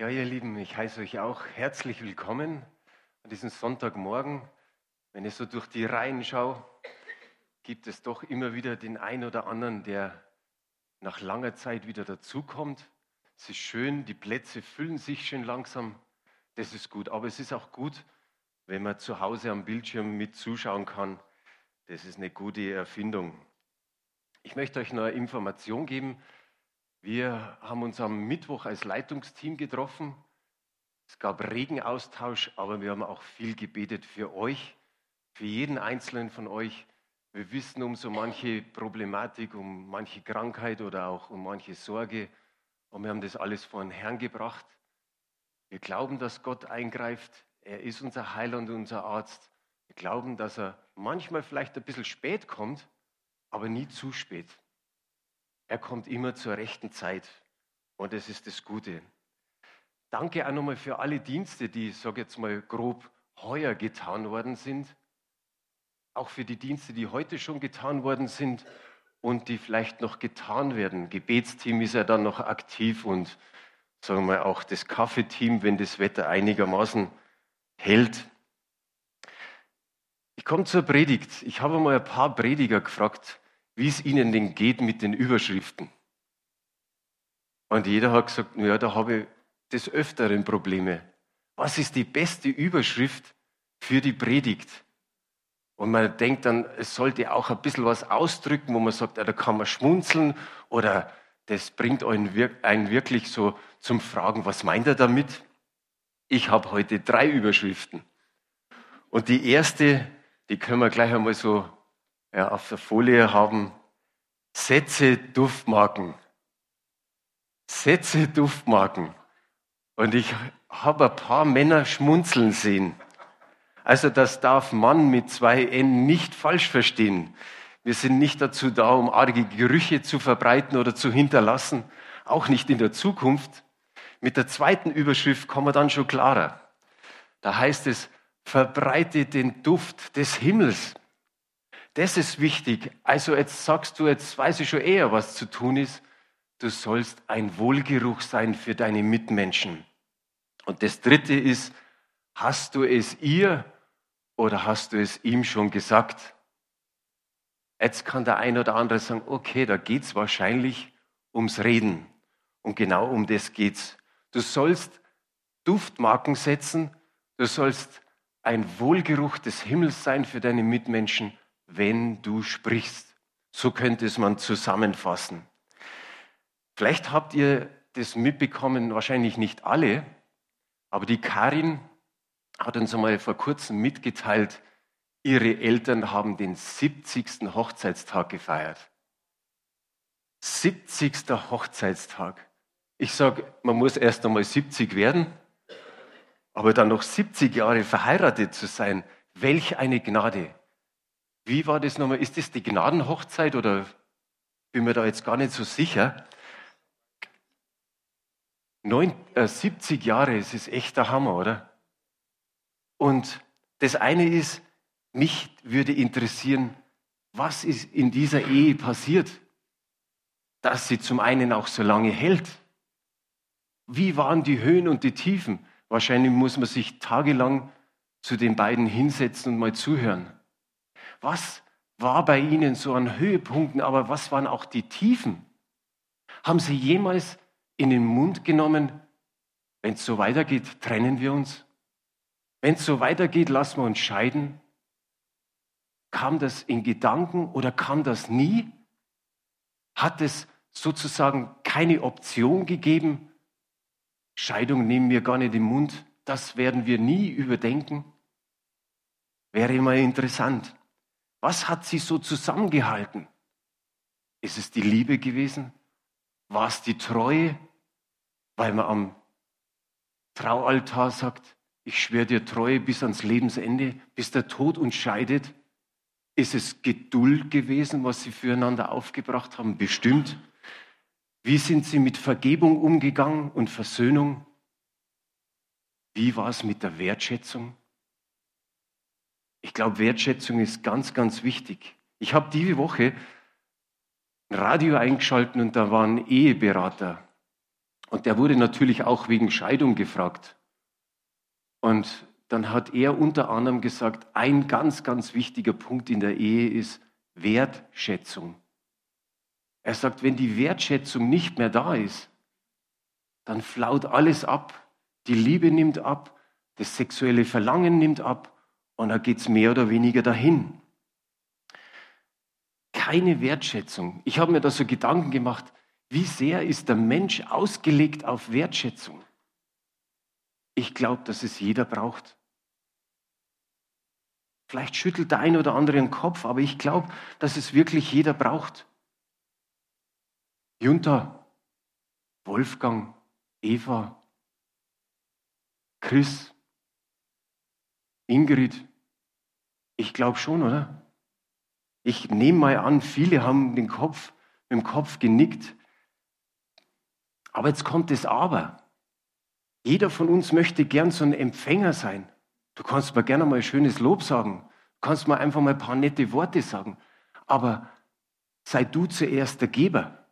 Ja, ihr Lieben, ich heiße euch auch herzlich willkommen an diesem Sonntagmorgen. Wenn ich so durch die Reihen schaue, gibt es doch immer wieder den einen oder anderen, der nach langer Zeit wieder dazukommt. Es ist schön, die Plätze füllen sich schön langsam. Das ist gut. Aber es ist auch gut, wenn man zu Hause am Bildschirm mit zuschauen kann. Das ist eine gute Erfindung. Ich möchte euch noch eine Information geben. Wir haben uns am Mittwoch als Leitungsteam getroffen. Es gab Regenaustausch, aber wir haben auch viel gebetet für euch, für jeden einzelnen von euch. Wir wissen um so manche Problematik, um manche Krankheit oder auch um manche Sorge. Und wir haben das alles vor den Herrn gebracht. Wir glauben, dass Gott eingreift. Er ist unser Heiler und unser Arzt. Wir glauben, dass er manchmal vielleicht ein bisschen spät kommt, aber nie zu spät. Er kommt immer zur rechten Zeit und das ist das Gute. Danke auch nochmal für alle Dienste, die, sage jetzt mal grob, heuer getan worden sind. Auch für die Dienste, die heute schon getan worden sind und die vielleicht noch getan werden. Gebetsteam ist ja dann noch aktiv und sagen wir mal auch das Kaffeeteam, wenn das Wetter einigermaßen hält. Ich komme zur Predigt. Ich habe mal ein paar Prediger gefragt, wie es ihnen denn geht mit den Überschriften. Und jeder hat gesagt, ja, da habe ich des Öfteren Probleme. Was ist die beste Überschrift für die Predigt? Und man denkt dann, es sollte auch ein bisschen was ausdrücken, wo man sagt, ja, da kann man schmunzeln oder das bringt einen wirklich so zum Fragen, was meint er damit? Ich habe heute drei Überschriften. Und die erste, die können wir gleich einmal so ja, auf der Folie haben. Sätze Duftmarken. Sätze Duftmarken. Und ich habe ein paar Männer schmunzeln sehen. Also das darf Mann mit zwei N nicht falsch verstehen. Wir sind nicht dazu da, um arge Gerüche zu verbreiten oder zu hinterlassen, auch nicht in der Zukunft. Mit der zweiten Überschrift kommen wir dann schon klarer. Da heißt es, verbreite den Duft des Himmels. Das ist wichtig. Also jetzt sagst du, jetzt weiß ich schon eher, was zu tun ist. Du sollst ein Wohlgeruch sein für deine Mitmenschen. Und das Dritte ist, hast du es ihr oder hast du es ihm schon gesagt? Jetzt kann der eine oder andere sagen, okay, da geht es wahrscheinlich ums Reden. Und genau um das geht's. Du sollst Duftmarken setzen, du sollst ein Wohlgeruch des Himmels sein für deine Mitmenschen, wenn du sprichst. So könnte es man zusammenfassen. Vielleicht habt ihr das mitbekommen, wahrscheinlich nicht alle, aber die Karin hat uns einmal vor kurzem mitgeteilt, ihre Eltern haben den 70. Hochzeitstag gefeiert. 70. Hochzeitstag. Ich sage, man muss erst einmal 70 werden, aber dann noch 70 Jahre verheiratet zu sein, welch eineGnade. Wie war das nochmal? Ist das die Gnadenhochzeit oder bin mir da jetzt gar nicht so sicher? Neun, äh, 70 Jahre, es ist echt der Hammer, oder? Und das eine ist, mich würde interessieren, was ist in dieser Ehe passiert, dass sie zum einen auch so lange hält. Wie waren die Höhen und die Tiefen? Wahrscheinlich muss man sich tagelang zu den beiden hinsetzen und mal zuhören. Was war bei ihnen so an Höhepunkten, aber was waren auch die Tiefen? Haben sie jemals in den Mund genommen, wenn es so weitergeht, trennen wir uns? Wenn es so weitergeht, lassen wir uns scheiden? Kam das in Gedanken oder kam das nie? Hat es sozusagen keine Option gegeben? Scheidung nehmen wir gar nicht im Mund, das werden wir nie überdenken. Wäre immer interessant. Was hat sie so zusammengehalten? Ist es die Liebe gewesen? War es die Treue? Weil man am Traualtar sagt, ich schwöre dir Treue bis ans Lebensende, bis der Tod uns scheidet. Ist es Geduld gewesen, was sie füreinander aufgebracht haben? Bestimmt. Wie sind sie mit Vergebung umgegangen und Versöhnung? Wie war es mit der Wertschätzung? Ich glaube, Wertschätzung ist ganz, ganz wichtig. Ich habe diese Woche ein Radio eingeschaltet und da war ein Eheberater. Und der wurde natürlich auch wegen Scheidung gefragt. Und dann hat er unter anderem gesagt, ein ganz, ganz wichtiger Punkt in der Ehe ist Wertschätzung. Er sagt, wenn die Wertschätzung nicht mehr da ist, dann flaut alles ab. Die Liebe nimmt ab, das sexuelle Verlangen nimmt ab und dann geht es mehr oder weniger dahin. Keine Wertschätzung. Ich habe mir da so Gedanken gemacht, wie sehr ist der Mensch ausgelegt auf Wertschätzung? Ich glaube, dass es jeder braucht. Vielleicht schüttelt der eine oder andere den Kopf, aber ich glaube, dass es wirklich jeder braucht. Junta, Wolfgang, Eva, Chris, Ingrid, ich glaube schon, oder? Ich nehme mal an, viele haben den Kopf, mit dem Kopf genickt. Aber jetzt kommt das Aber. Jeder von uns möchte gern so ein Empfänger sein. Du kannst mir gerne mal ein schönes Lob sagen. Du kannst mir einfach mal ein paar nette Worte sagen. Aber sei du zuerst der Geber.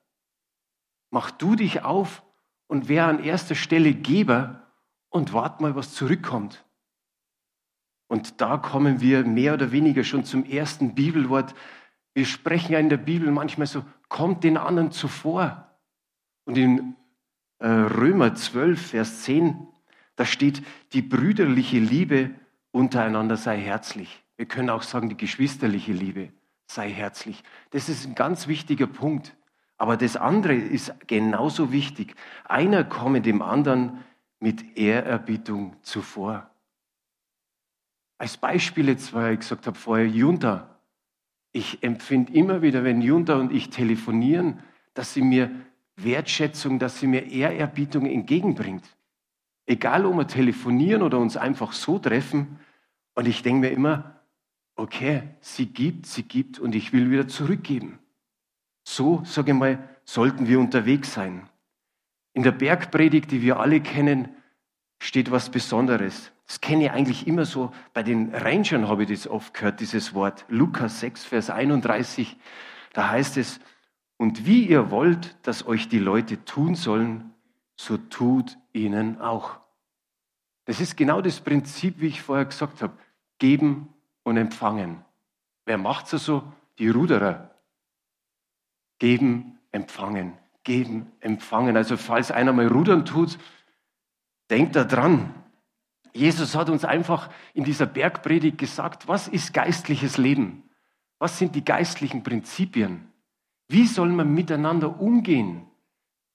Mach du dich auf und wär an erster Stelle Geber und wart mal, was zurückkommt. Und da kommen wir mehr oder weniger schon zum ersten Bibelwort. Wir sprechen ja in der Bibel manchmal so, kommt den anderen zuvor. Und in äh, Römer 12, Vers 10, da steht, die brüderliche Liebe untereinander sei herzlich. Wir können auch sagen, die geschwisterliche Liebe sei herzlich. Das ist ein ganz wichtiger Punkt. Aber das andere ist genauso wichtig. Einer komme dem anderen mit Ehrerbietung zuvor. Als Beispiel jetzt, weil ich gesagt habe vorher, Junta. Ich empfinde immer wieder, wenn Junta und ich telefonieren, dass sie mir Wertschätzung, dass sie mir Ehrerbietung entgegenbringt. Egal, ob wir telefonieren oder uns einfach so treffen. Und ich denke mir immer, okay, sie gibt, sie gibt und ich will wieder zurückgeben. So, sage ich mal, sollten wir unterwegs sein. In der Bergpredigt, die wir alle kennen, steht was Besonderes. Das kenne ich eigentlich immer so. Bei den Rangern habe ich das oft gehört, dieses Wort. Lukas 6, Vers 31. Da heißt es, und wie ihr wollt, dass euch die Leute tun sollen, so tut ihnen auch. Das ist genau das Prinzip, wie ich vorher gesagt habe. Geben und empfangen. Wer macht es so? Die Ruderer. Geben, empfangen. Geben, empfangen. Also falls einer mal rudern tut, denkt da dran. Jesus hat uns einfach in dieser Bergpredigt gesagt, was ist geistliches Leben? Was sind die geistlichen Prinzipien? Wie soll man miteinander umgehen?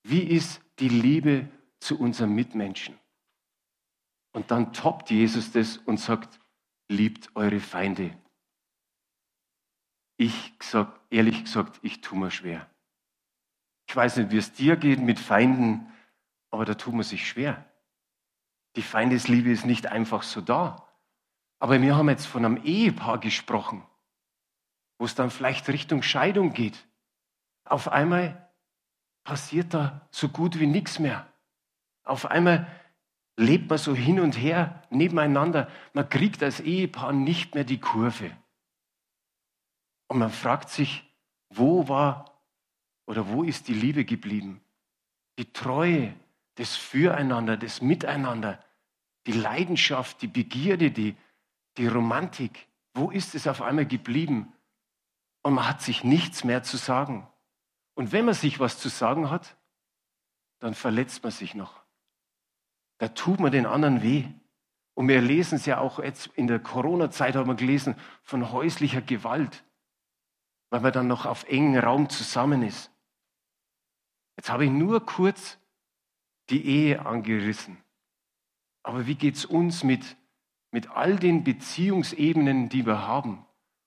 Wie ist die Liebe zu unseren Mitmenschen? Und dann toppt Jesus das und sagt, liebt eure Feinde. Ich sag, ehrlich gesagt, ich tue mir schwer. Ich weiß nicht, wie es dir geht mit Feinden, aber da tut man sich schwer. Die Feindesliebe ist nicht einfach so da. Aber wir haben jetzt von einem Ehepaar gesprochen, wo es dann vielleicht Richtung Scheidung geht. Auf einmal passiert da so gut wie nichts mehr. Auf einmal lebt man so hin und her nebeneinander. Man kriegt als Ehepaar nicht mehr die Kurve. Und man fragt sich, wo war oder wo ist die Liebe geblieben? Die Treue, das Füreinander, das Miteinander, die Leidenschaft, die Begierde, die, die Romantik. Wo ist es auf einmal geblieben? Und man hat sich nichts mehr zu sagen. Und wenn man sich was zu sagen hat, dann verletzt man sich noch. Da tut man den anderen weh. Und wir lesen es ja auch jetzt in der Corona-Zeit, haben wir gelesen, von häuslicher Gewalt, weil man dann noch auf engen Raum zusammen ist. Jetzt habe ich nur kurz die Ehe angerissen. Aber wie geht es uns mit, mit all den Beziehungsebenen, die wir haben?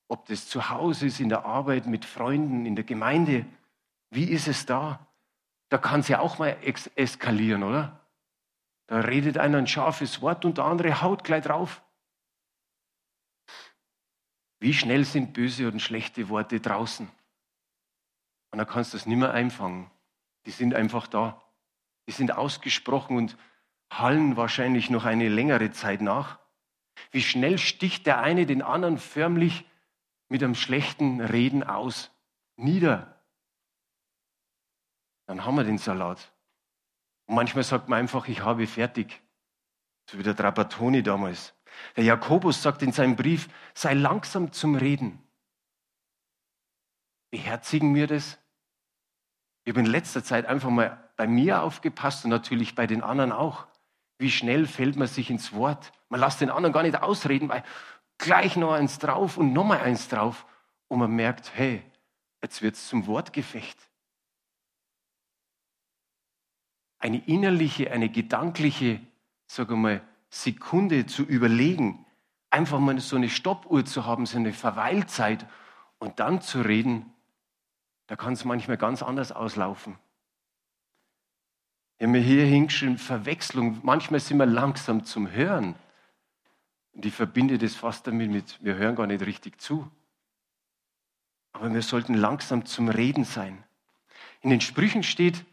Ob das zu Hause ist, in der Arbeit, mit Freunden, in der Gemeinde. Wie ist es da? Da kann es ja auch mal eskalieren, oder? Da redet einer ein scharfes Wort und der andere haut gleich drauf. Wie schnell sind böse und schlechte Worte draußen? Und dann kannst du das nicht mehr einfangen. Die sind einfach da. Die sind ausgesprochen und hallen wahrscheinlich noch eine längere Zeit nach. Wie schnell sticht der eine den anderen förmlich mit einem schlechten Reden aus, nieder. Dann haben wir den Salat. Und manchmal sagt man einfach, ich habe fertig. So wie der Trapattoni damals. Der Jakobus sagt in seinem Brief, sei langsam zum Reden. Beherzigen wir das? Ich habe in letzter Zeit einfach mal bei mir aufgepasst und natürlich bei den anderen auch. Wie schnell fällt man sich ins Wort? Man lässt den anderen gar nicht ausreden, weil gleich noch eins drauf und nochmal eins drauf. Und man merkt, hey, jetzt wird es zum Wortgefecht. Eine innerliche, eine gedankliche, sage mal, Sekunde zu überlegen, einfach mal so eine Stoppuhr zu haben, so eine Verweilzeit und dann zu reden, da kann es manchmal ganz anders auslaufen. Wir haben hier hingeschrieben, Verwechslung. Manchmal sind wir langsam zum Hören. Und ich verbinde das fast damit mit, wir hören gar nicht richtig zu. Aber wir sollten langsam zum Reden sein. In den Sprüchen steht,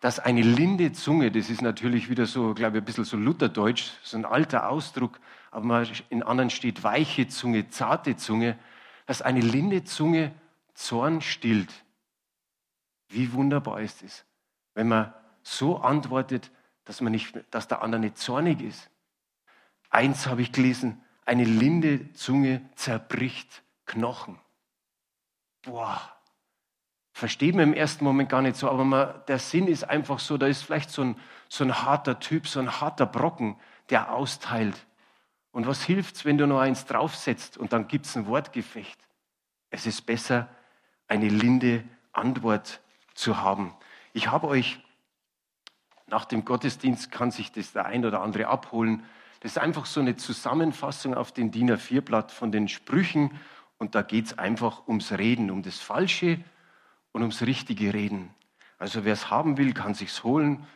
dass eine linde Zunge, das ist natürlich wieder so, glaube ich, ein bisschen so Lutherdeutsch, so ein alter Ausdruck, aber in anderen steht weiche Zunge, zarte Zunge, dass eine linde Zunge Zorn stillt. Wie wunderbar ist es, wenn man so antwortet, dass, man nicht, dass der andere nicht zornig ist. Eins habe ich gelesen, eine linde Zunge zerbricht Knochen. Boah, versteht man im ersten Moment gar nicht so, aber man, der Sinn ist einfach so, da ist vielleicht so ein, so ein harter Typ, so ein harter Brocken, der austeilt. Und was hilft's, wenn du noch eins draufsetzt und dann gibt es ein Wortgefecht? Es ist besser, eine linde Antwort zu haben. Ich habe euch nach dem Gottesdienst, kann sich das der ein oder andere abholen. Das ist einfach so eine Zusammenfassung auf dem DIN A4-Blatt von den Sprüchen. Und da geht es einfach ums Reden, um das Falsche und ums richtige Reden. Also wer es haben will, kann sich's holen.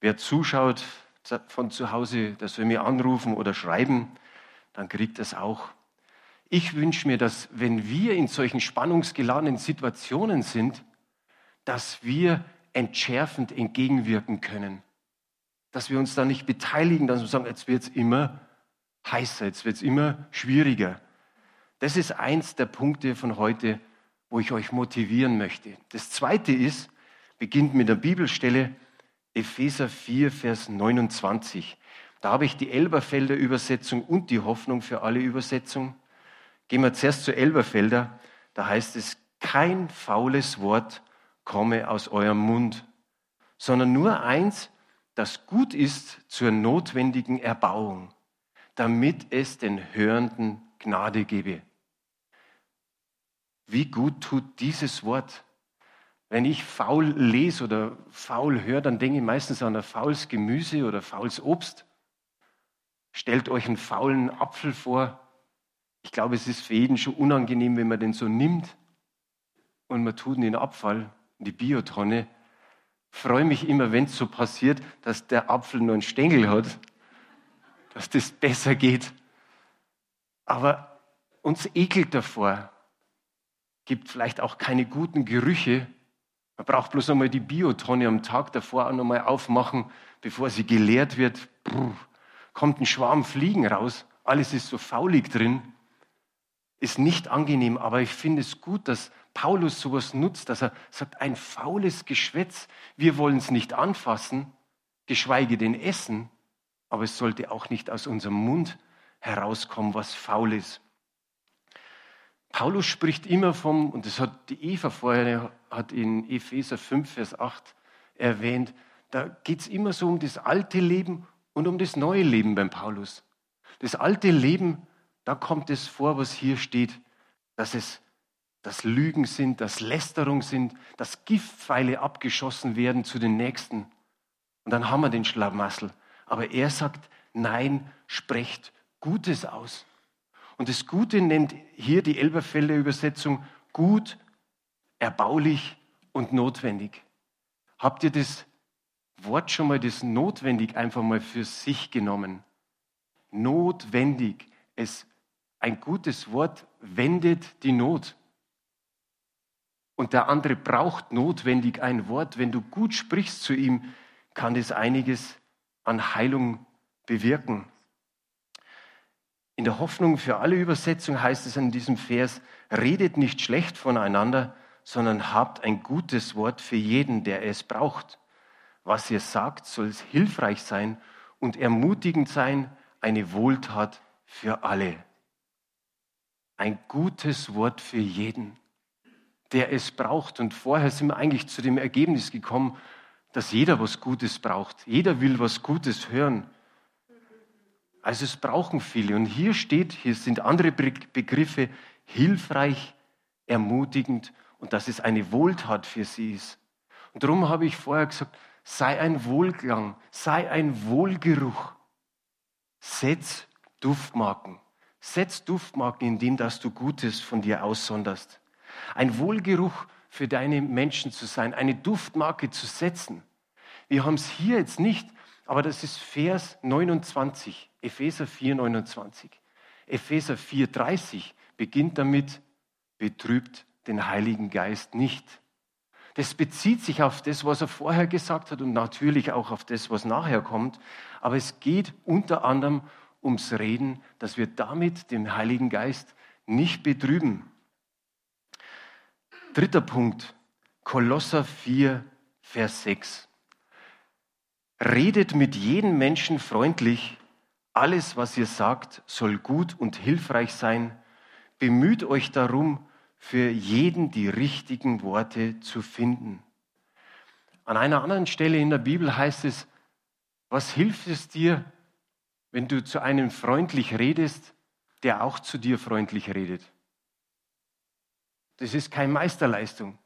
Wer zuschaut von zu Hause, der soll mir anrufen oder schreiben, dann kriegt es auch. Ich wünsche mir, dass wenn wir in solchen spannungsgeladenen Situationen sind, dass wir entschärfend entgegenwirken können. Dass wir uns da nicht beteiligen, dass wir sagen, jetzt wird es immer heißer, jetzt wird es immer schwieriger. Das ist eins der Punkte von heute, wo ich euch motivieren möchte. Das zweite ist, beginnt mit der Bibelstelle Epheser 4, Vers 29. Da habe ich die Elberfelder Übersetzung und die Hoffnung für alle Übersetzungen. Gehen wir zuerst zur Elberfelder. Da heißt es, kein faules Wort komme aus eurem Mund, sondern nur eins, das gut ist zur notwendigen Erbauung, damit es den Hörenden Gnade gebe. Wie gut tut dieses Wort? Wenn ich faul lese oder faul höre, dann denke ich meistens an ein faules Gemüse oder faules Obst. Stellt euch einen faulen Apfel vor. Ich glaube, es ist für jeden schon unangenehm, wenn man den so nimmt und man tut ihn in den Abfall, in die Biotonne. Freue mich immer, wenn es so passiert, dass der Apfel nur einen Stängel hat, dass das besser geht. Aber uns ekelt davor, gibt vielleicht auch keine guten Gerüche. Man braucht bloß einmal die Biotonne am Tag davor auch nochmal aufmachen, bevor sie geleert wird. Brr, kommt ein Schwarm Fliegen raus. Alles ist so faulig drin. Ist nicht angenehm, aber ich finde es gut, dass Paulus sowas nutzt, dass er sagt, ein faules Geschwätz, wir wollen es nicht anfassen, geschweige denn essen, aber es sollte auch nicht aus unserem Mund herauskommen, was faul ist. Paulus spricht immer vom, und das hat die Eva vorher hat in Epheser 5, Vers 8 erwähnt, da geht es immer so um das alte Leben und um das neue Leben beim Paulus. Das alte Leben, da kommt es vor, was hier steht, dass es dass Lügen sind, dass Lästerung sind, dass Giftpfeile abgeschossen werden zu den Nächsten. Und dann haben wir den Schlamassel. Aber er sagt, nein, sprecht Gutes aus. Und das Gute nennt hier die Elberfelder Übersetzung gut, erbaulich und notwendig. Habt ihr das Wort schon mal, das notwendig einfach mal für sich genommen? Notwendig. Es, ein gutes Wort wendet die Not. Und der andere braucht notwendig ein Wort. Wenn du gut sprichst zu ihm, kann das einiges an Heilung bewirken. In der Hoffnung für alle Übersetzungen heißt es in diesem Vers, redet nicht schlecht voneinander, sondern habt ein gutes Wort für jeden, der es braucht. was ihr sagt, soll hilfreich sein und ermutigend sein, eine Wohltat für alle. Ein gutes Wort für jeden, der es braucht. Und vorher sind wir eigentlich zu dem Ergebnis gekommen, dass jeder was Gutes braucht. Jeder will was Gutes hören. Also es brauchen viele. Und hier steht, hier sind andere Begriffe, hilfreich, ermutigend und dass es eine Wohltat für sie ist. Und darum habe ich vorher gesagt, sei ein Wohlklang, sei ein Wohlgeruch. Setz Duftmarken. Setz Duftmarken, indem dass du Gutes von dir aussonderst. Ein Wohlgeruch für deine Menschen zu sein, eine Duftmarke zu setzen. Wir haben es hier jetzt nicht, aber das ist Vers 29, Epheser 4, 29. Epheser 4, 30 beginnt damit, betrübt den Heiligen Geist nicht. Das bezieht sich auf das, was er vorher gesagt hat und natürlich auch auf das, was nachher kommt. Aber es geht unter anderem ums Reden, dass wir damit den Heiligen Geist nicht betrüben. Dritter Punkt, Kolosser 4, Vers 6. Redet mit jedem Menschen freundlich, alles, was ihr sagt, soll gut und hilfreich sein. Bemüht euch darum, für jeden die richtigen Worte zu finden. An einer anderen Stelle in der Bibel heißt es, was hilft es dir, wenn du zu einem freundlich redest, der auch zu dir freundlich redet? Das ist keine Meisterleistung.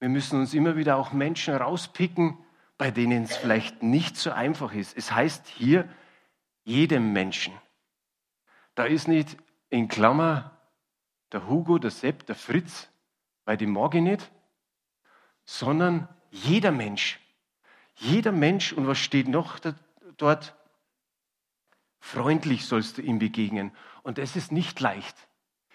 Wir müssen uns immer wieder auch Menschen rauspicken, bei denen es vielleicht nicht so einfach ist. Es heißt hier jedem Menschen. Da ist nicht in Klammer der Hugo, der Sepp, der Fritz, weil die mag ich nicht, sondern jeder Mensch. Jeder Mensch, und was steht noch dort? Freundlich sollst du ihm begegnen. Und das ist nicht leicht.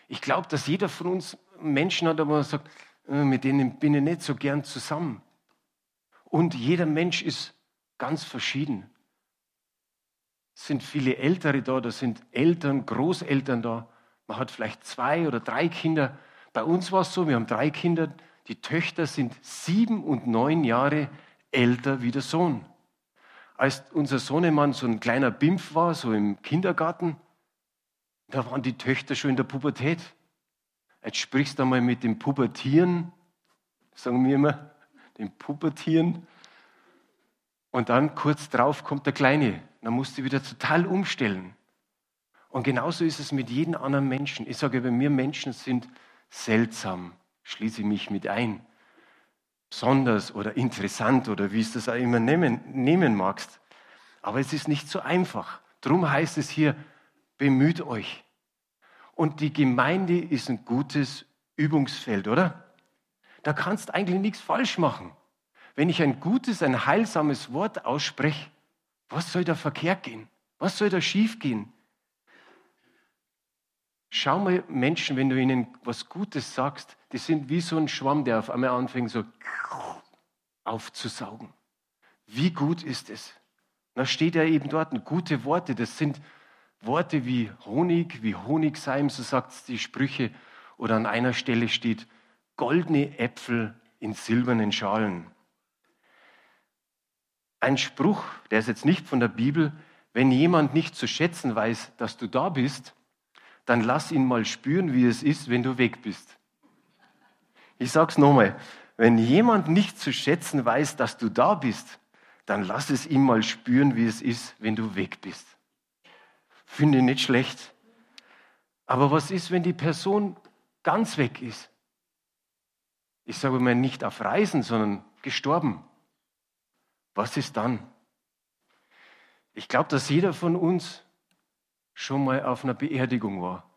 Ich glaube, dass jeder von uns Menschen hat, man sagt, äh, mit denen bin ich nicht so gern zusammen. Und jeder Mensch ist ganz verschieden. Es sind viele Ältere da, da sind Eltern, Großeltern da. Man hat vielleicht zwei oder drei Kinder. Bei uns war es so, wir haben drei Kinder. Die Töchter sind sieben und neun Jahre älter wie der Sohn. Als unser Sohnemann so ein kleiner Bimpf war, so im Kindergarten, da waren die Töchter schon in der Pubertät. Jetzt sprichst du einmal mit dem Pubertieren, sagen wir immer, dem Pubertieren. Und dann kurz drauf kommt der Kleine. Dann musst du wieder total umstellen. Und genauso ist es mit jedem anderen Menschen. Ich sage, bei mir Menschen sind seltsam, schließe ich mich mit ein. Besonders oder interessant oder wie es das auch immer nehmen, nehmen magst. Aber es ist nicht so einfach. Darum heißt es hier, bemüht euch. Und die Gemeinde ist ein gutes Übungsfeld, oder? Da kannst eigentlich nichts falsch machen. Wenn ich ein gutes, ein heilsames Wort ausspreche, was soll da verkehrt gehen? Was soll da schief gehen? Schau mal Menschen, wenn du ihnen was Gutes sagst, die sind wie so ein Schwamm, der auf einmal anfängt so aufzusaugen. Wie gut ist es? Da steht ja eben dort gute Worte. Das sind Worte wie Honig, wie Honigseim, so sagt es die Sprüche. Oder an einer Stelle steht goldene Äpfel in silbernen Schalen. Ein Spruch, der ist jetzt nicht von der Bibel, wenn jemand nicht zu schätzen weiß, dass du da bist, dann lass ihn mal spüren, wie es ist, wenn du weg bist. Ich sage es nochmal, wenn jemand nicht zu schätzen weiß, dass du da bist, dann lass es ihm mal spüren, wie es ist, wenn du weg bist. Finde ich nicht schlecht. Aber was ist, wenn die Person ganz weg ist? Ich sage mal nicht auf Reisen, sondern gestorben. Was ist dann? Ich glaube, dass jeder von uns schon mal auf einer Beerdigung war.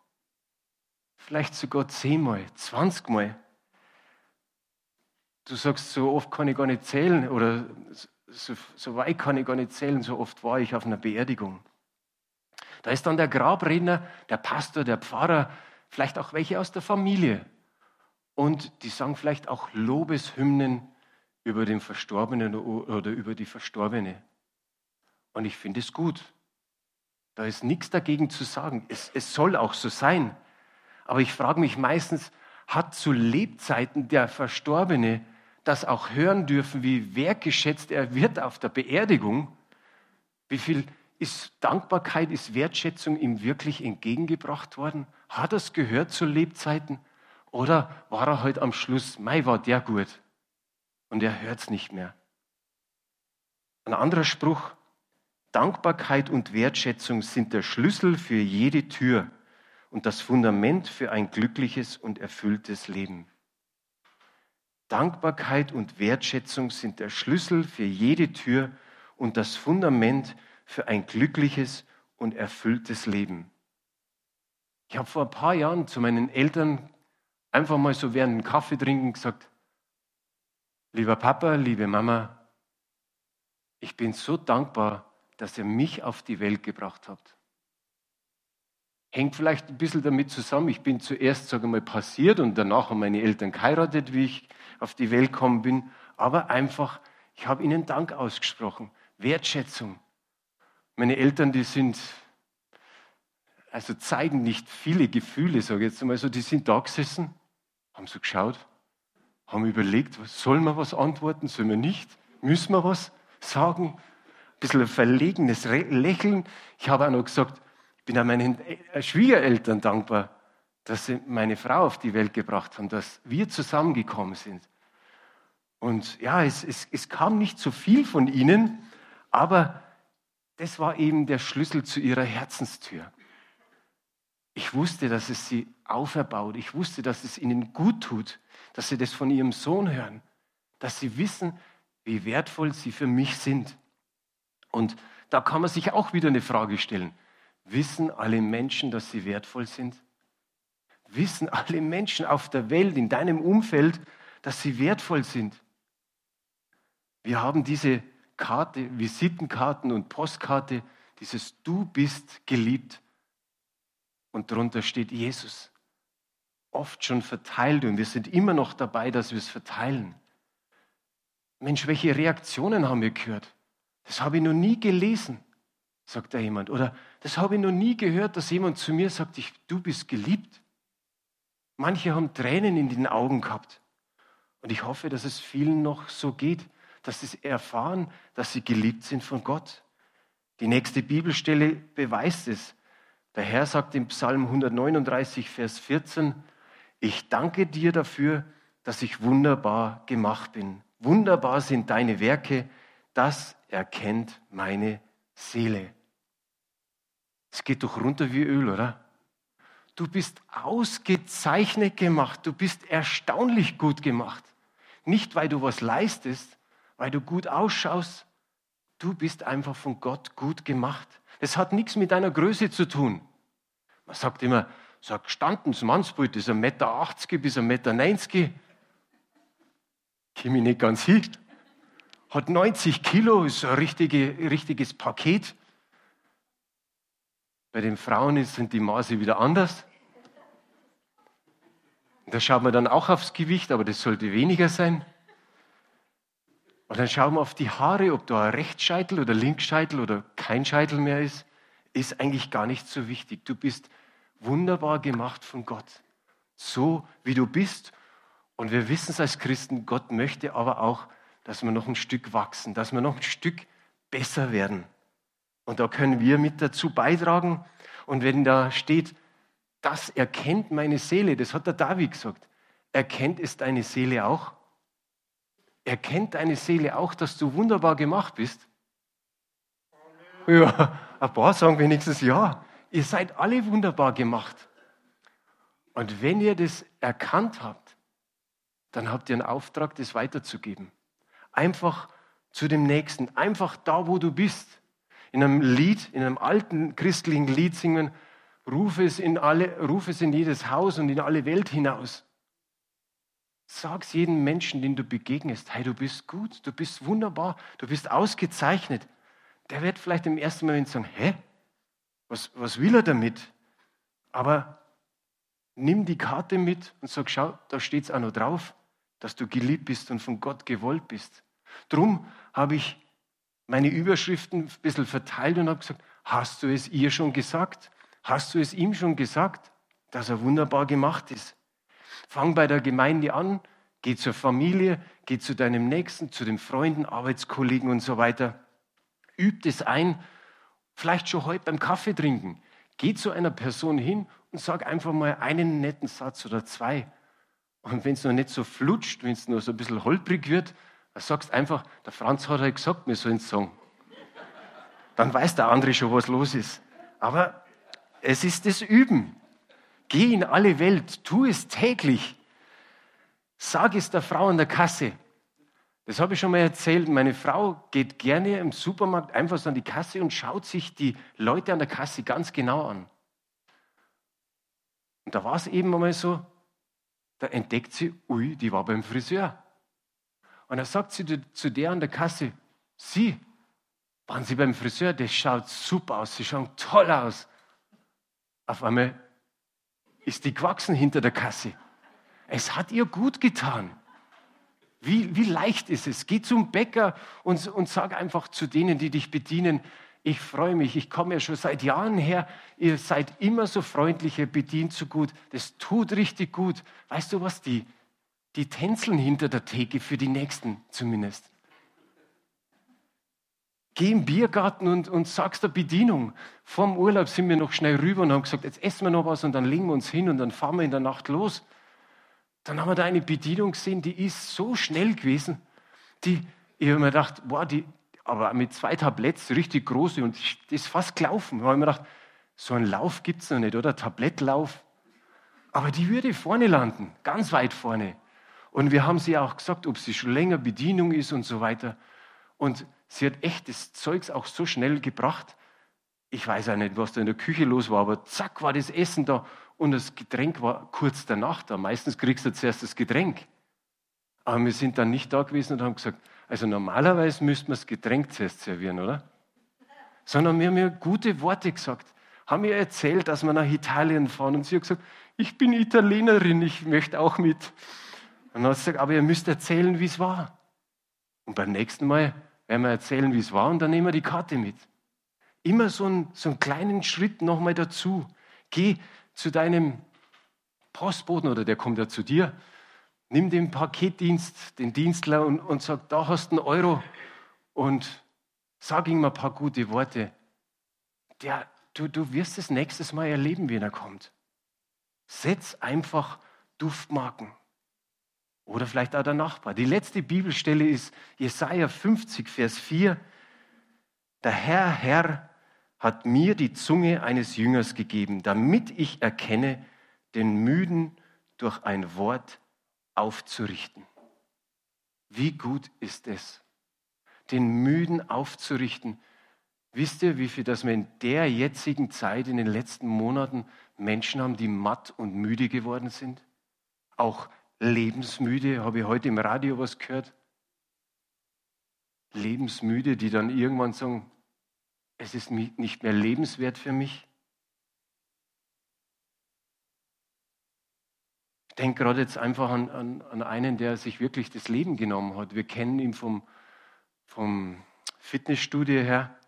Vielleicht sogar zehnmal, zwanzigmal. Du sagst, so oft kann ich gar nicht zählen oder so, so weit kann ich gar nicht zählen, so oft war ich auf einer Beerdigung. Da ist dann der Grabredner, der Pastor, der Pfarrer, vielleicht auch welche aus der Familie. Und die sagen vielleicht auch Lobeshymnen über den Verstorbenen oder über die Verstorbene. Und ich finde es gut. Da ist nichts dagegen zu sagen. Es, es soll auch so sein. Aber ich frage mich meistens, hat zu Lebzeiten der Verstorbene das auch hören dürfen, wie wertgeschätzt er wird auf der Beerdigung, wie viel ist Dankbarkeit, ist Wertschätzung ihm wirklich entgegengebracht worden? Hat er es gehört zu Lebzeiten? Oder war er heute am Schluss, Mai war der gut und er hört es nicht mehr? Ein anderer Spruch, Dankbarkeit und Wertschätzung sind der Schlüssel für jede Tür und das Fundament für ein glückliches und erfülltes Leben. Dankbarkeit und Wertschätzung sind der Schlüssel für jede Tür und das Fundament für ein glückliches und erfülltes Leben. Ich habe vor ein paar Jahren zu meinen Eltern einfach mal so während dem Kaffee trinken gesagt, lieber Papa, liebe Mama, ich bin so dankbar, dass ihr mich auf die Welt gebracht habt. Hängt vielleicht ein bisschen damit zusammen, ich bin zuerst, sage ich mal, passiert und danach haben meine Eltern geheiratet, wie ich auf die Welt gekommen bin. Aber einfach, ich habe ihnen Dank ausgesprochen, Wertschätzung. Meine Eltern, die sind, also zeigen nicht viele Gefühle, sage ich jetzt mal so, die sind da gesessen, haben so geschaut, haben überlegt, sollen wir was antworten, sollen wir nicht, müssen wir was sagen? Ein bisschen ein verlegenes Lächeln. Ich habe auch noch gesagt, ich bin auch meinen äh, Schwiegereltern dankbar, dass sie meine Frau auf die Welt gebracht haben, dass wir zusammengekommen sind. Und ja, es, es, es kam nicht so viel von ihnen, aber das war eben der Schlüssel zu ihrer Herzenstür. Ich wusste, dass es sie auferbaut. Ich wusste, dass es ihnen gut tut, dass sie das von ihrem Sohn hören, dass sie wissen, wie wertvoll sie für mich sind. Und da kann man sich auch wieder eine Frage stellen. Wissen alle Menschen, dass sie wertvoll sind? Wissen alle Menschen auf der Welt, in deinem Umfeld, dass sie wertvoll sind? Wir haben diese Karte, Visitenkarten und Postkarte, dieses Du bist geliebt. Und darunter steht Jesus. Oft schon verteilt und wir sind immer noch dabei, dass wir es verteilen. Mensch, welche Reaktionen haben wir gehört? Das habe ich noch nie gelesen sagt da jemand. Oder das habe ich noch nie gehört, dass jemand zu mir sagt, ich, du bist geliebt. Manche haben Tränen in den Augen gehabt. Und ich hoffe, dass es vielen noch so geht, dass sie erfahren, dass sie geliebt sind von Gott. Die nächste Bibelstelle beweist es. Der Herr sagt im Psalm 139, Vers 14, ich danke dir dafür, dass ich wunderbar gemacht bin. Wunderbar sind deine Werke, das erkennt meine Seele. Es geht doch runter wie Öl, oder? Du bist ausgezeichnet gemacht. Du bist erstaunlich gut gemacht. Nicht, weil du was leistest, weil du gut ausschaust. Du bist einfach von Gott gut gemacht. Das hat nichts mit deiner Größe zu tun. Man sagt immer, so ein gestandenes Mannsbild ist 1,80 Meter bis 1,90 Meter. Komme ich nicht ganz hin. Hat 90 Kilo, ist ein richtige, richtiges Paket. Bei den Frauen sind die Maße wieder anders. Da schaut man dann auch aufs Gewicht, aber das sollte weniger sein. Und dann schauen wir auf die Haare, ob da ein Rechtsscheitel oder Linksscheitel oder kein Scheitel mehr ist, ist eigentlich gar nicht so wichtig. Du bist wunderbar gemacht von Gott, so wie du bist. Und wir wissen es als Christen, Gott möchte aber auch, dass wir noch ein Stück wachsen, dass wir noch ein Stück besser werden. Und da können wir mit dazu beitragen. Und wenn da steht, das erkennt meine Seele, das hat der David gesagt, erkennt es deine Seele auch? Erkennt deine Seele auch, dass du wunderbar gemacht bist? Ja, ein paar sagen wenigstens ja. Ihr seid alle wunderbar gemacht. Und wenn ihr das erkannt habt, dann habt ihr einen Auftrag, das weiterzugeben. Einfach zu dem Nächsten, einfach da, wo du bist in einem Lied, in einem alten christlichen Lied singen, ruf es in, alle, ruf es in jedes Haus und in alle Welt hinaus. Sag es jedem Menschen, den du begegnest, hey, du bist gut, du bist wunderbar, du bist ausgezeichnet. Der wird vielleicht im ersten Moment sagen, hä, was, was will er damit? Aber nimm die Karte mit und sag, schau, da steht es auch noch drauf, dass du geliebt bist und von Gott gewollt bist. Drum habe ich meine Überschriften ein bisschen verteilt und habe gesagt, hast du es ihr schon gesagt? Hast du es ihm schon gesagt, dass er wunderbar gemacht ist? Fang bei der Gemeinde an, Geh zur Familie, geh zu deinem Nächsten, zu den Freunden, Arbeitskollegen und so weiter. Üb es ein, vielleicht schon heute beim Kaffee trinken. Geh zu einer Person hin und sag einfach mal einen netten Satz oder zwei. Und wenn es noch nicht so flutscht, wenn es nur so ein bisschen holprig wird, dann sagst einfach, der Franz hat halt gesagt, wir sollen sagen. Dann weiß der andere schon, was los ist. Aber es ist das Üben. Geh in alle Welt, tu es täglich. Sag es der Frau an der Kasse. Das habe ich schon mal erzählt. Meine Frau geht gerne im Supermarkt einfach so an die Kasse und schaut sich die Leute an der Kasse ganz genau an. Und da war es eben einmal so, da entdeckt sie, ui, die war beim Friseur. Und dann sagt sie zu der an der Kasse, Sie, waren Sie beim Friseur? Das schaut super aus, Sie schauen toll aus. Auf einmal ist die gewachsen hinter der Kasse. Es hat ihr gut getan. Wie, wie leicht ist es? Geh zum Bäcker und, und sag einfach zu denen, die dich bedienen, ich freue mich, ich komme ja schon seit Jahren her, ihr seid immer so freundlich, ihr bedient so gut, das tut richtig gut. Weißt du was, die, die tänzeln hinter der Theke für die Nächsten zumindest. Geh im Biergarten und, und sagst der Bedienung. Vorm Urlaub sind wir noch schnell rüber und haben gesagt, jetzt essen wir noch was und dann legen wir uns hin und dann fahren wir in der Nacht los. Dann haben wir da eine Bedienung gesehen, die ist so schnell gewesen. Die, ich habe mir gedacht, boah, die, aber mit zwei Tabletts, richtig große und die ist fast gelaufen. Da habe ich mir gedacht, so einen Lauf gibt es noch nicht, oder? Tablettlauf. Aber die würde vorne landen, ganz weit vorne. Und wir haben sie auch gesagt, ob sie schon länger Bedienung ist und so weiter. Und sie hat echt das Zeugs auch so schnell gebracht. Ich weiß auch nicht, was da in der Küche los war, aber zack war das Essen da und das Getränk war kurz danach da. Meistens kriegst du zuerst das Getränk. Aber wir sind dann nicht da gewesen und haben gesagt, also normalerweise müsste man das Getränk zuerst servieren, oder? Sondern wir haben ja gute Worte gesagt. Haben ihr erzählt, dass wir nach Italien fahren und sie hat gesagt, ich bin Italienerin, ich möchte auch mit. Und dann hat sie gesagt, aber ihr müsst erzählen, wie es war. Und beim nächsten Mal werden wir erzählen, wie es war und dann nehmen wir die Karte mit. Immer so einen, so einen kleinen Schritt nochmal dazu. Geh zu deinem Postboten oder der kommt ja zu dir, nimm den Paketdienst, den Dienstler und, und sag, da hast du einen Euro und sag ihm ein paar gute Worte. Der, du, du wirst es nächstes Mal erleben, wenn er kommt. Setz einfach Duftmarken. Oder vielleicht auch der Nachbar. Die letzte Bibelstelle ist Jesaja 50, Vers 4. Der Herr, Herr hat mir die Zunge eines Jüngers gegeben, damit ich erkenne, den Müden durch ein Wort aufzurichten. Wie gut ist es, den Müden aufzurichten. Wisst ihr, wie viel, dass wir in der jetzigen Zeit, in den letzten Monaten Menschen haben, die matt und müde geworden sind? Auch lebensmüde, habe ich heute im Radio was gehört. Lebensmüde, die dann irgendwann sagen, es ist nicht mehr lebenswert für mich. Ich denke gerade jetzt einfach an, an, an, einen, der sich wirklich das Leben genommen hat. Wir kennen ihn vom, vom Fitnessstudio her.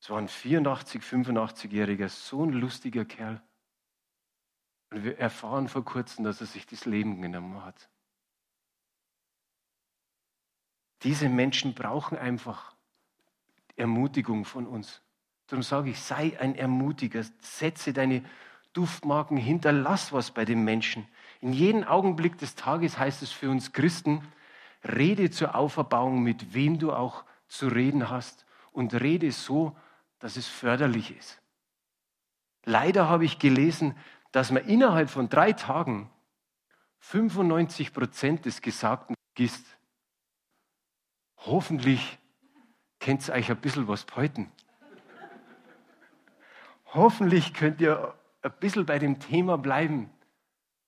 Es war ein 84, 85-jähriger, so ein lustiger Kerl. Und wir erfahren vor kurzem, dass er sich das Leben genommen hat. Diese Menschen brauchen einfach Ermutigung von uns. Darum sage ich, sei ein Ermutiger, setze deine Duftmarken, hinterlass was bei den Menschen. In jedem Augenblick des Tages heißt es für uns Christen, rede zur Auferbauung, mit wem du auch zu reden hast und rede so, dass es förderlich ist. Leider habe ich gelesen, dass man innerhalb von drei Tagen 95 Prozent des Gesagten vergisst. Hoffentlich kennt ihr euch ein bisschen was behalten. Hoffentlich könnt ihr ein bisschen bei dem Thema bleiben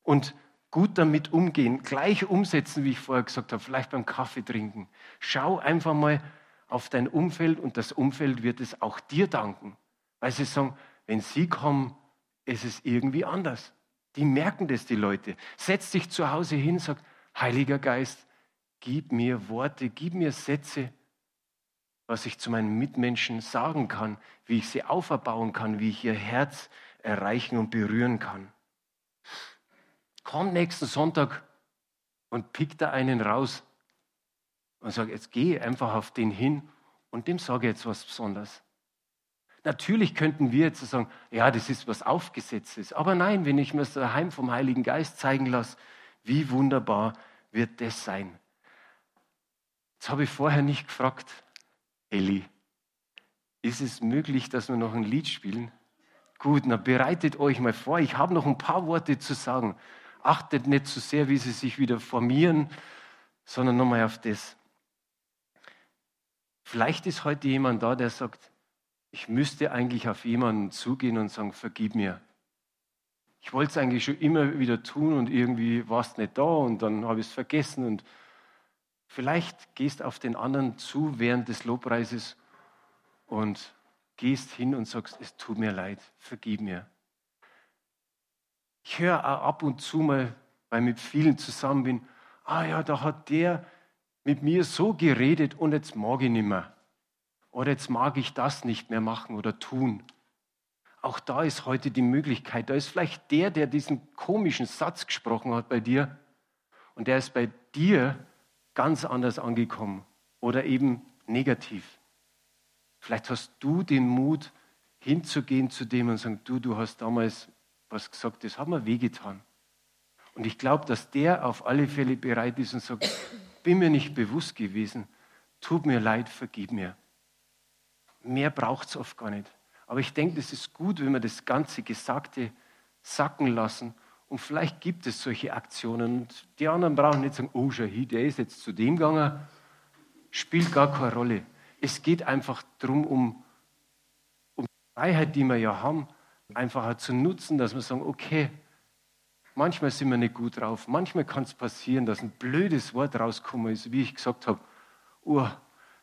und gut damit umgehen, gleich umsetzen, wie ich vorher gesagt habe, vielleicht beim Kaffee trinken. Schau einfach mal auf dein Umfeld und das Umfeld wird es auch dir danken, weil sie sagen, wenn sie kommen, es ist irgendwie anders. Die merken das, die Leute. Setz dich zu Hause hin, sag, Heiliger Geist, gib mir Worte, gib mir Sätze, was ich zu meinen Mitmenschen sagen kann, wie ich sie auferbauen kann, wie ich ihr Herz erreichen und berühren kann. Komm nächsten Sonntag und pick da einen raus und sage, jetzt gehe einfach auf den hin und dem sage jetzt was Besonderes. Natürlich könnten wir jetzt sagen, ja, das ist was Aufgesetztes. Aber nein, wenn ich mir das daheim vom Heiligen Geist zeigen lasse, wie wunderbar wird das sein. Jetzt habe ich vorher nicht gefragt, Eli, ist es möglich, dass wir noch ein Lied spielen? Gut, na bereitet euch mal vor. Ich habe noch ein paar Worte zu sagen. Achtet nicht so sehr, wie sie sich wieder formieren, sondern nochmal auf das. Vielleicht ist heute jemand da, der sagt, ich müsste eigentlich auf jemanden zugehen und sagen, vergib mir. Ich wollte es eigentlich schon immer wieder tun und irgendwie war es nicht da und dann habe ich es vergessen. Und vielleicht gehst auf den anderen zu während des Lobpreises und gehst hin und sagst, es tut mir leid, vergib mir. Ich höre auch ab und zu mal, weil ich mit vielen zusammen bin, ah ja, da hat der mit mir so geredet und jetzt mag ich nicht mehr. Oder jetzt mag ich das nicht mehr machen oder tun. Auch da ist heute die Möglichkeit. Da ist vielleicht der, der diesen komischen Satz gesprochen hat bei dir und der ist bei dir ganz anders angekommen oder eben negativ. Vielleicht hast du den Mut, hinzugehen zu dem und sagen, du, du hast damals was gesagt, das hat mir wehgetan. Und ich glaube, dass der auf alle Fälle bereit ist und sagt, bin mir nicht bewusst gewesen, tut mir leid, vergib mir. Mehr braucht es oft gar nicht. Aber ich denke, es ist gut, wenn wir das ganze Gesagte sacken lassen. Und vielleicht gibt es solche Aktionen. Und die anderen brauchen nicht sagen, oh, Shahid, der ist jetzt zu dem gegangen. Spielt gar keine Rolle. Es geht einfach darum, um, um die Freiheit, die wir ja haben, einfach zu nutzen, dass wir sagen, okay, manchmal sind wir nicht gut drauf. Manchmal kann es passieren, dass ein blödes Wort rauskommen ist, wie ich gesagt habe. Oh,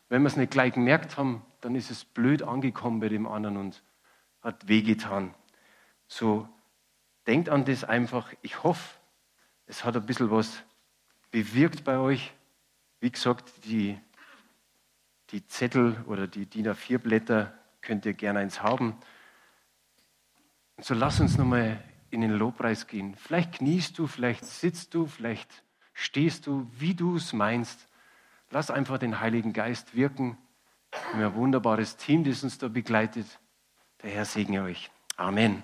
wenn wir es nicht gleich gemerkt haben, dann ist es blöd angekommen bei dem anderen und hat wehgetan. So, denkt an das einfach. Ich hoffe, es hat ein bisschen was bewirkt bei euch. Wie gesagt, die, die Zettel oder die DIN A4-Blätter könnt ihr gerne eins haben. Und so lass uns nochmal in den Lobpreis gehen. Vielleicht kniest du, vielleicht sitzt du, vielleicht stehst du, wie du es meinst. Lass einfach den Heiligen Geist wirken. Wir haben ein wunderbares Team, das uns da begleitet. Der Herr segne euch. Amen.